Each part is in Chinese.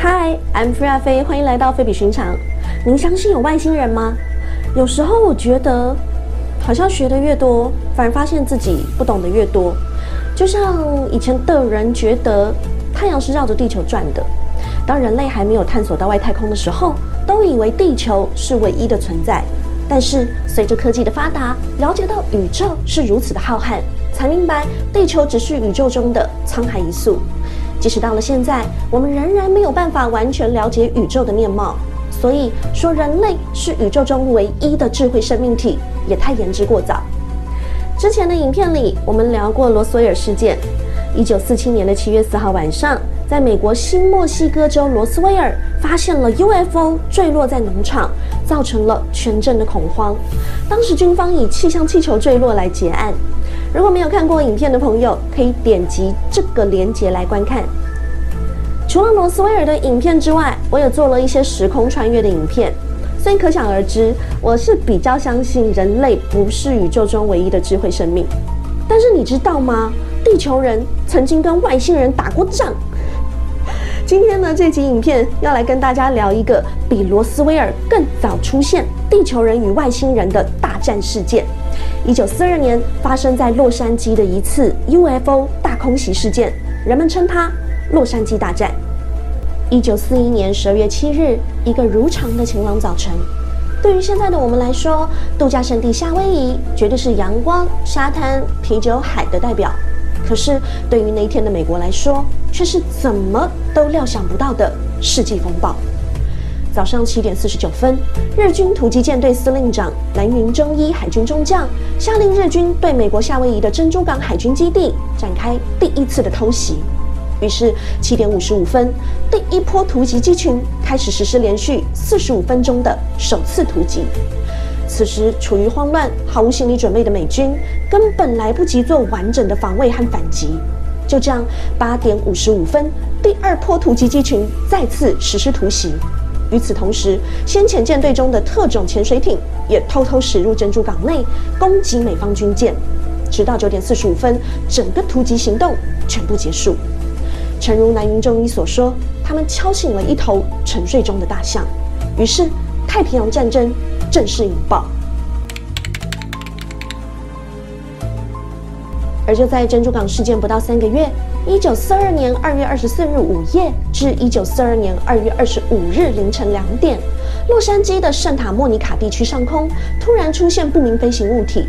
I'm Freya 飞，欢迎来到非比寻常。您相信有外星人吗？有时候我觉得，好像学的越多，反而发现自己不懂得越多。就像以前的人觉得太阳是绕着地球转的，当人类还没有探索到外太空的时候，都以为地球是唯一的存在。但是随着科技的发达，了解到宇宙是如此的浩瀚，才明白地球只是宇宙中的沧海一粟。即使到了现在，我们仍然没有办法完全了解宇宙的面貌，所以说人类是宇宙中唯一的智慧生命体，也太言之过早。之前的影片里，我们聊过罗斯威尔事件。一九四七年的七月四号晚上，在美国新墨西哥州罗斯威尔发现了 UFO 坠落在农场，造成了全镇的恐慌。当时军方以气象气球坠落来结案。如果没有看过影片的朋友，可以点击这个链接来观看。除了罗斯威尔的影片之外，我也做了一些时空穿越的影片，所以可想而知，我是比较相信人类不是宇宙中唯一的智慧生命。但是你知道吗？地球人曾经跟外星人打过仗。今天呢，这集影片要来跟大家聊一个比罗斯威尔更早出现地球人与外星人的大战事件。一九四二年发生在洛杉矶的一次 UFO 大空袭事件，人们称它“洛杉矶大战”。一九四一年十二月七日，一个如常的晴朗早晨，对于现在的我们来说，度假胜地夏威夷绝对是阳光、沙滩、啤酒、海的代表。可是，对于那一天的美国来说，却是怎么都料想不到的世纪风暴。早上七点四十九分，日军突击舰队司令长南云忠一海军中将下令日军对美国夏威夷的珍珠港海军基地展开第一次的偷袭。于是七点五十五分，第一波突击机群开始实施连续四十五分钟的首次突击。此时处于慌乱、毫无心理准备的美军根本来不及做完整的防卫和反击。就这样，八点五十五分，第二波突击机群再次实施突袭。与此同时，先遣舰队中的特种潜水艇也偷偷驶入珍珠港内，攻击美方军舰。直到九点四十五分，整个突击行动全部结束。诚如南云中一所说，他们敲醒了一头沉睡中的大象。于是，太平洋战争正式引爆。而就在珍珠港事件不到三个月。一九四二年二月二十四日午夜至一九四二年二月二十五日凌晨两点，洛杉矶的圣塔莫尼卡地区上空突然出现不明飞行物体。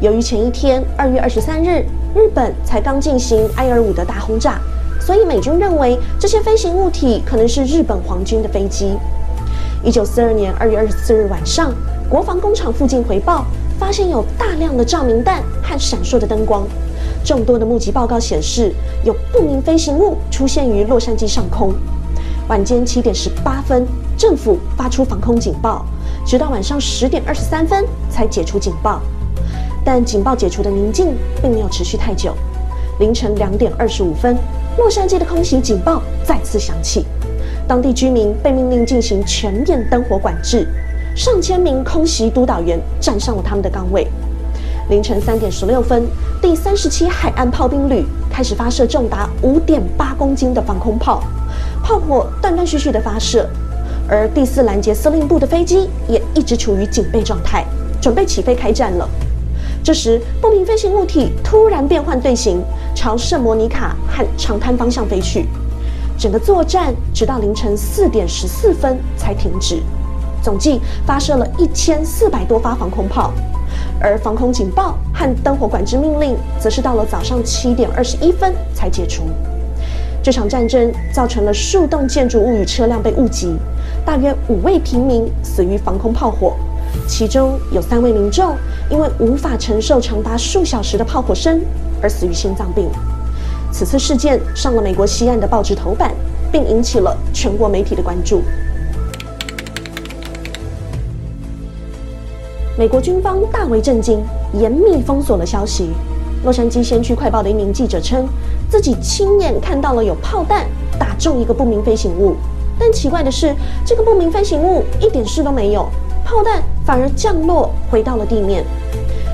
由于前一天二月二十三日日本才刚进行埃尔五的大轰炸，所以美军认为这些飞行物体可能是日本皇军的飞机。一九四二年二月二十四日晚上，国防工厂附近回报发现有大量的照明弹和闪烁的灯光。众多的目击报告显示，有不明飞行物出现于洛杉矶上空。晚间七点十八分，政府发出防空警报，直到晚上十点二十三分才解除警报。但警报解除的宁静并没有持续太久。凌晨两点二十五分，洛杉矶的空袭警报再次响起，当地居民被命令进行全面灯火管制，上千名空袭督导员站上了他们的岗位。凌晨三点十六分，第三十七海岸炮兵旅开始发射重达五点八公斤的防空炮，炮火断断续续的发射，而第四拦截司令部的飞机也一直处于警备状态，准备起飞开战了。这时，不明飞行物体突然变换队形，朝圣莫尼卡和长滩方向飞去。整个作战直到凌晨四点十四分才停止，总计发射了一千四百多发防空炮。而防空警报和灯火管制命令，则是到了早上七点二十一分才解除。这场战争造成了数栋建筑物与车辆被误击，大约五位平民死于防空炮火，其中有三位民众因为无法承受长达数小时的炮火声而死于心脏病。此次事件上了美国西岸的报纸头版，并引起了全国媒体的关注。美国军方大为震惊，严密封锁了消息。洛杉矶先驱快报的一名记者称，自己亲眼看到了有炮弹打中一个不明飞行物，但奇怪的是，这个不明飞行物一点事都没有，炮弹反而降落回到了地面。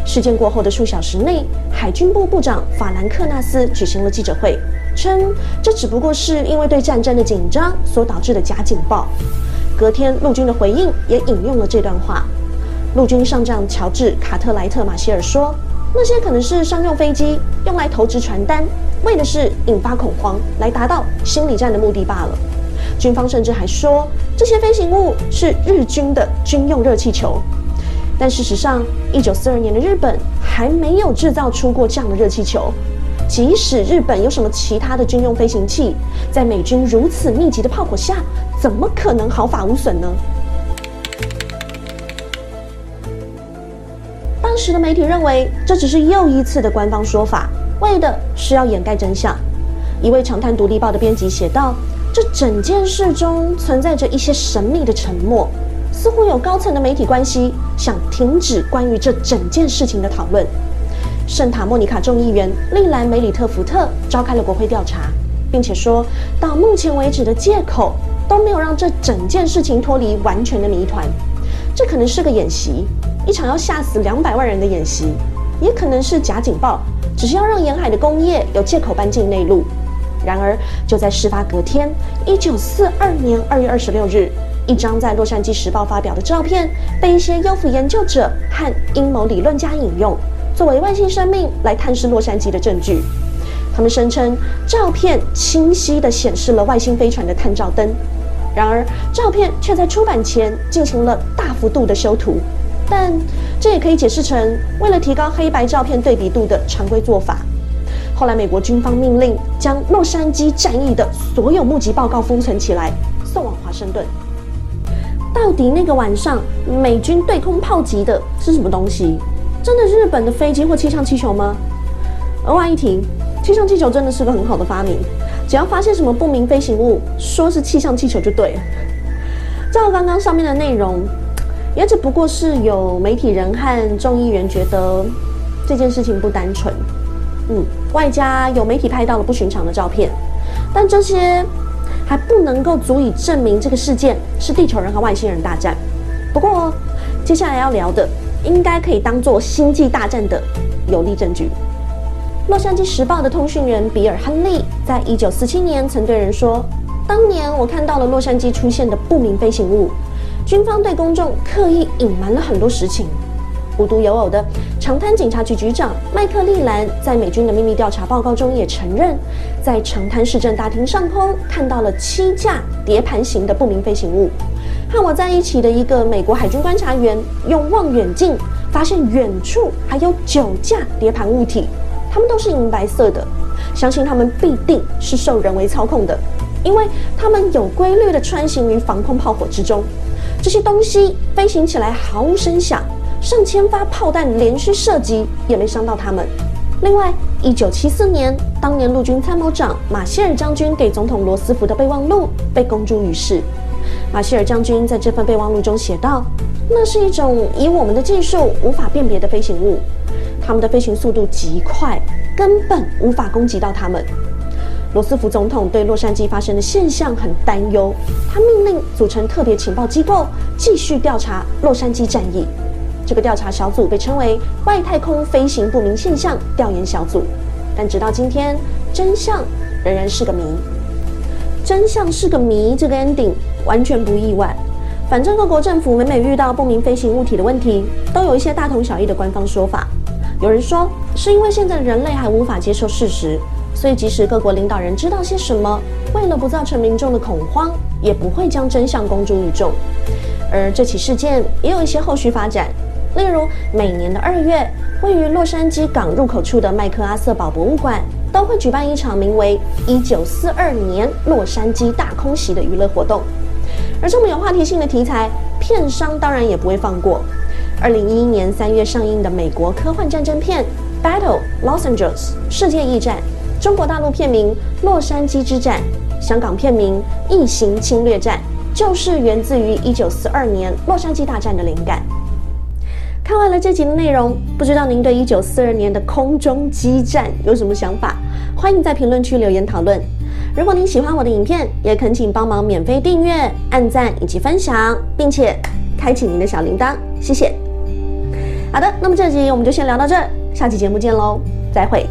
事件过后的数小时内，海军部部长法兰克纳斯举行了记者会，称这只不过是因为对战争的紧张所导致的假警报。隔天，陆军的回应也引用了这段话。陆军上将乔治·卡特莱特·马歇尔说：“那些可能是商用飞机，用来投掷传单，为的是引发恐慌，来达到心理战的目的罢了。”军方甚至还说，这些飞行物是日军的军用热气球。但事实上，一九四二年的日本还没有制造出过这样的热气球。即使日本有什么其他的军用飞行器，在美军如此密集的炮火下，怎么可能毫发无损呢？当时的媒体认为，这只是又一次的官方说法，为的是要掩盖真相。一位长滩独立报的编辑写道：“这整件事中存在着一些神秘的沉默，似乎有高层的媒体关系想停止关于这整件事情的讨论。”圣塔莫尼卡众议员利兰梅里特福特召开了国会调查，并且说到目前为止的借口都没有让这整件事情脱离完全的谜团。这可能是个演习，一场要吓死两百万人的演习，也可能是假警报，只是要让沿海的工业有借口搬进内陆。然而，就在事发隔天，一九四二年二月二十六日，一张在《洛杉矶时报》发表的照片被一些优抚研究者和阴谋理论家引用。作为外星生命来探视洛杉矶的证据，他们声称照片清晰地显示了外星飞船的探照灯。然而，照片却在出版前进行了幅度的修图。但这也可以解释成为了提高黑白照片对比度的常规做法。后来，美国军方命令将洛杉矶战役的所有目击报告封存起来，送往华盛顿。到底那个晚上美军对空炮击的是什么东西？真的日本的飞机或气象气球吗？额外一提，气象气球真的是个很好的发明。只要发现什么不明飞行物，说是气象气球就对了。照刚刚上面的内容，也只不过是有媒体人和众议员觉得这件事情不单纯。嗯，外加有媒体拍到了不寻常的照片，但这些还不能够足以证明这个事件是地球人和外星人大战。不过，接下来要聊的。应该可以当做星际大战的有力证据。洛杉矶时报的通讯员比尔·亨利在一九四七年曾对人说：“当年我看到了洛杉矶出现的不明飞行物，军方对公众刻意隐瞒了很多实情。”无独有偶的，长滩警察局局长麦克利兰在美军的秘密调查报告中也承认，在长滩市政大厅上空看到了七架碟盘形的不明飞行物。和我在一起的一个美国海军观察员用望远镜发现远处还有九架碟盘物体，它们都是银白色的，相信它们必定是受人为操控的，因为它们有规律的穿行于防空炮火之中。这些东西飞行起来毫无声响，上千发炮弹连续射击也没伤到他们。另外，一九七四年，当年陆军参谋长马歇尔将军给总统罗斯福的备忘录被公诸于世。马歇尔将军在这份备忘录中写道：“那是一种以我们的技术无法辨别的飞行物，他们的飞行速度极快，根本无法攻击到它们。”罗斯福总统对洛杉矶发生的现象很担忧，他命令组成特别情报机构继续调查洛杉矶战役。这个调查小组被称为“外太空飞行不明现象调研小组”，但直到今天，真相仍然是个谜。真相是个谜，这个 ending 完全不意外。反正各国政府每每遇到不明飞行物体的问题，都有一些大同小异的官方说法。有人说是因为现在人类还无法接受事实，所以即使各国领导人知道些什么，为了不造成民众的恐慌，也不会将真相公诸于众。而这起事件也有一些后续发展，例如每年的二月，位于洛杉矶港入口处的麦克阿瑟堡博物馆。都会举办一场名为“一九四二年洛杉矶大空袭”的娱乐活动，而这么有话题性的题材，片商当然也不会放过。二零一一年三月上映的美国科幻战争片《Battle Los Angeles 世界驿站》，中国大陆片名《洛杉矶之战》，香港片名《异形侵略战》，就是源自于一九四二年洛杉矶大战的灵感。看完了这集的内容，不知道您对一九四二年的空中激战有什么想法？欢迎在评论区留言讨论。如果您喜欢我的影片，也恳请帮忙免费订阅、按赞以及分享，并且开启您的小铃铛，谢谢。好的，那么这集我们就先聊到这儿，下期节目见喽，再会。